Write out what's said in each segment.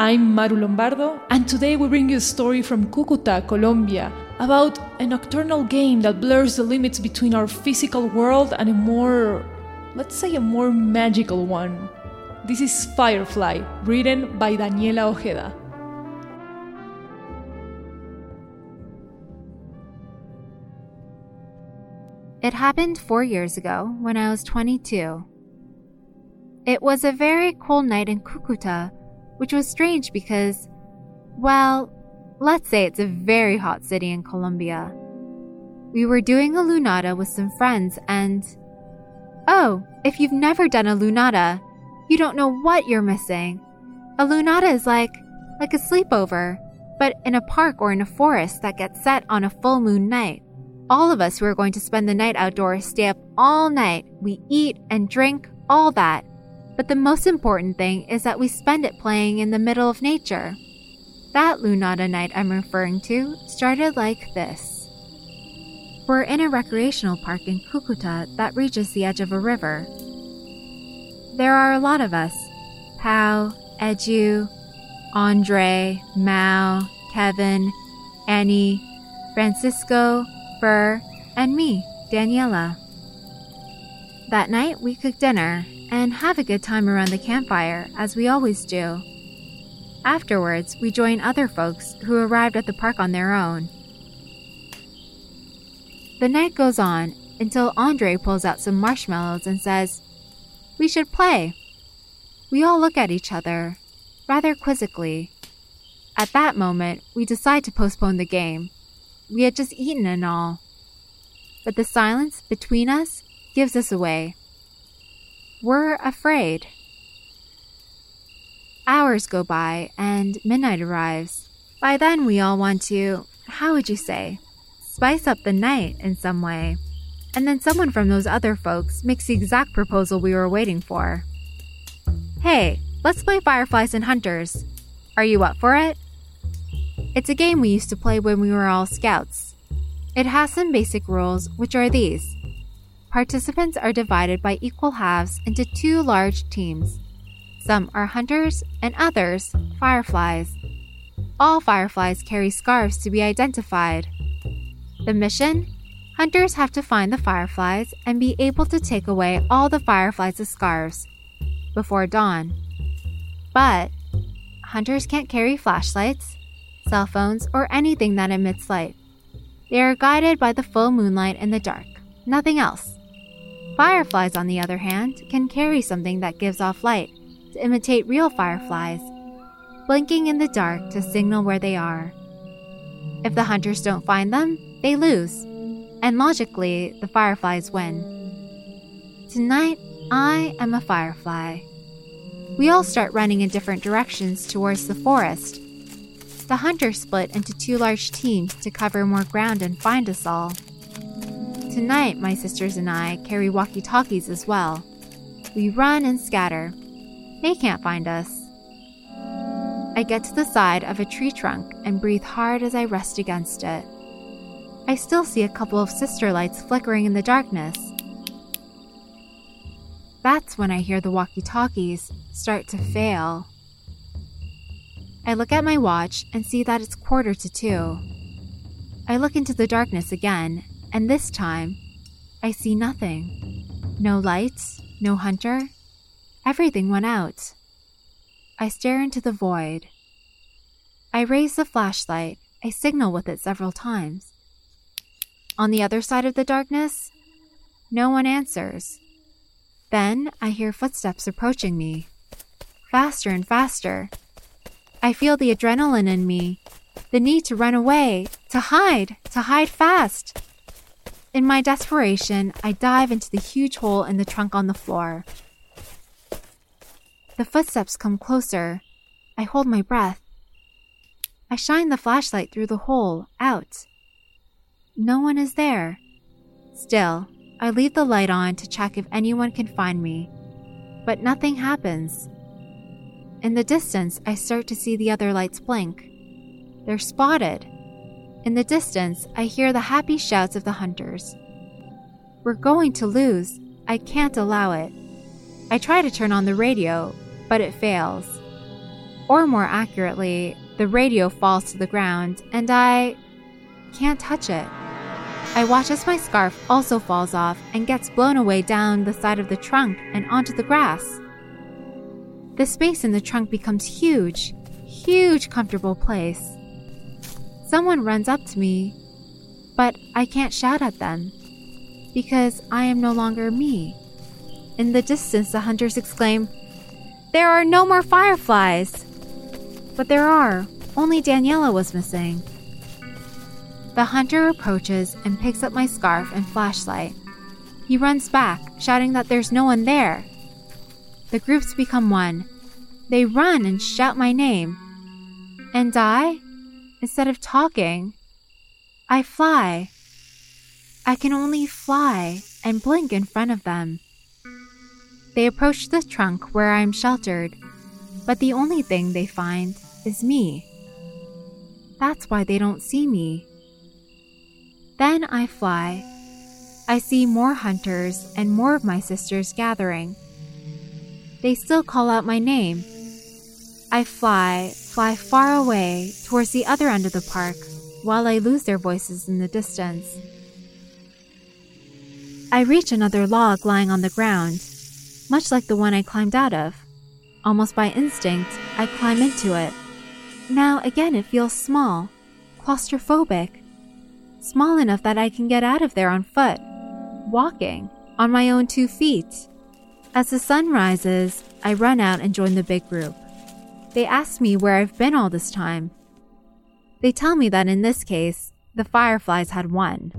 I'm Maru Lombardo, and today we bring you a story from Cúcuta, Colombia, about a nocturnal game that blurs the limits between our physical world and a more, let's say, a more magical one. This is Firefly, written by Daniela Ojeda. It happened four years ago when I was 22. It was a very cold night in Cucuta which was strange because, well, let's say it's a very hot city in Colombia. We were doing a lunada with some friends and. Oh, if you've never done a lunada, you don't know what you're missing. A lunada is like, like a sleepover, but in a park or in a forest that gets set on a full moon night. All of us who are going to spend the night outdoors stay up all night. We eat and drink, all that. But the most important thing is that we spend it playing in the middle of nature. That Lunada night I'm referring to started like this. We're in a recreational park in Cucuta that reaches the edge of a river. There are a lot of us Pau, Edu, Andre, Mao, Kevin, Annie, Francisco, Burr, and me, Daniela. That night we cooked dinner and have a good time around the campfire, as we always do. Afterwards, we join other folks who arrived at the park on their own. The night goes on until Andre pulls out some marshmallows and says, We should play. We all look at each other, rather quizzically. At that moment, we decide to postpone the game. We had just eaten and all. But the silence between us gives us away. We're afraid. Hours go by and midnight arrives. By then, we all want to, how would you say, spice up the night in some way. And then someone from those other folks makes the exact proposal we were waiting for. Hey, let's play Fireflies and Hunters. Are you up for it? It's a game we used to play when we were all scouts. It has some basic rules, which are these participants are divided by equal halves into two large teams. Some are hunters and others fireflies. All fireflies carry scarves to be identified. The mission? Hunters have to find the fireflies and be able to take away all the fireflies' scarves before dawn. But hunters can't carry flashlights, cell phones, or anything that emits light. They are guided by the full moonlight in the dark, nothing else. Fireflies, on the other hand, can carry something that gives off light to imitate real fireflies, blinking in the dark to signal where they are. If the hunters don't find them, they lose, and logically, the fireflies win. Tonight, I am a firefly. We all start running in different directions towards the forest. The hunters split into two large teams to cover more ground and find us all. Tonight, my sisters and I carry walkie talkies as well. We run and scatter. They can't find us. I get to the side of a tree trunk and breathe hard as I rest against it. I still see a couple of sister lights flickering in the darkness. That's when I hear the walkie talkies start to fail. I look at my watch and see that it's quarter to two. I look into the darkness again and this time, I see nothing. No lights, no hunter. Everything went out. I stare into the void. I raise the flashlight. I signal with it several times. On the other side of the darkness, no one answers. Then I hear footsteps approaching me. Faster and faster. I feel the adrenaline in me, the need to run away, to hide, to hide fast. In my desperation, I dive into the huge hole in the trunk on the floor. The footsteps come closer. I hold my breath. I shine the flashlight through the hole, out. No one is there. Still, I leave the light on to check if anyone can find me. But nothing happens. In the distance, I start to see the other lights blink. They're spotted. In the distance, I hear the happy shouts of the hunters. We're going to lose. I can't allow it. I try to turn on the radio, but it fails. Or more accurately, the radio falls to the ground and I can't touch it. I watch as my scarf also falls off and gets blown away down the side of the trunk and onto the grass. The space in the trunk becomes huge, huge, comfortable place. Someone runs up to me, but I can't shout at them because I am no longer me. In the distance, the hunters exclaim, There are no more fireflies! But there are, only Daniela was missing. The hunter approaches and picks up my scarf and flashlight. He runs back, shouting that there's no one there. The groups become one. They run and shout my name. And I? Instead of talking, I fly. I can only fly and blink in front of them. They approach the trunk where I am sheltered, but the only thing they find is me. That's why they don't see me. Then I fly. I see more hunters and more of my sisters gathering. They still call out my name, I fly, fly far away towards the other end of the park while I lose their voices in the distance. I reach another log lying on the ground, much like the one I climbed out of. Almost by instinct, I climb into it. Now again, it feels small, claustrophobic, small enough that I can get out of there on foot, walking, on my own two feet. As the sun rises, I run out and join the big group. They ask me where I've been all this time. They tell me that in this case, the fireflies had won.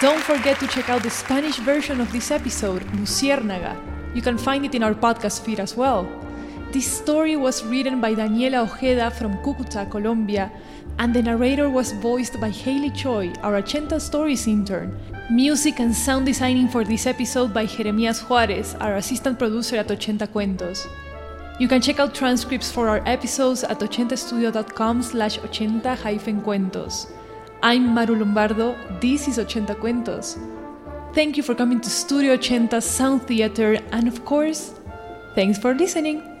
Don't forget to check out the Spanish version of this episode, Luciérnaga. You can find it in our podcast feed as well. This story was written by Daniela Ojeda from Cucuta, Colombia, and the narrator was voiced by Haley Choi, our Ochenta Stories intern. Music and sound designing for this episode by Jeremias Juarez, our assistant producer at Ochenta Cuentos. You can check out transcripts for our episodes at ochentastudio.com slash ochenta cuentos. I'm Maru Lombardo, this is Ochenta Cuentos. Thank you for coming to Studio Ochenta's Sound Theater, and of course, thanks for listening.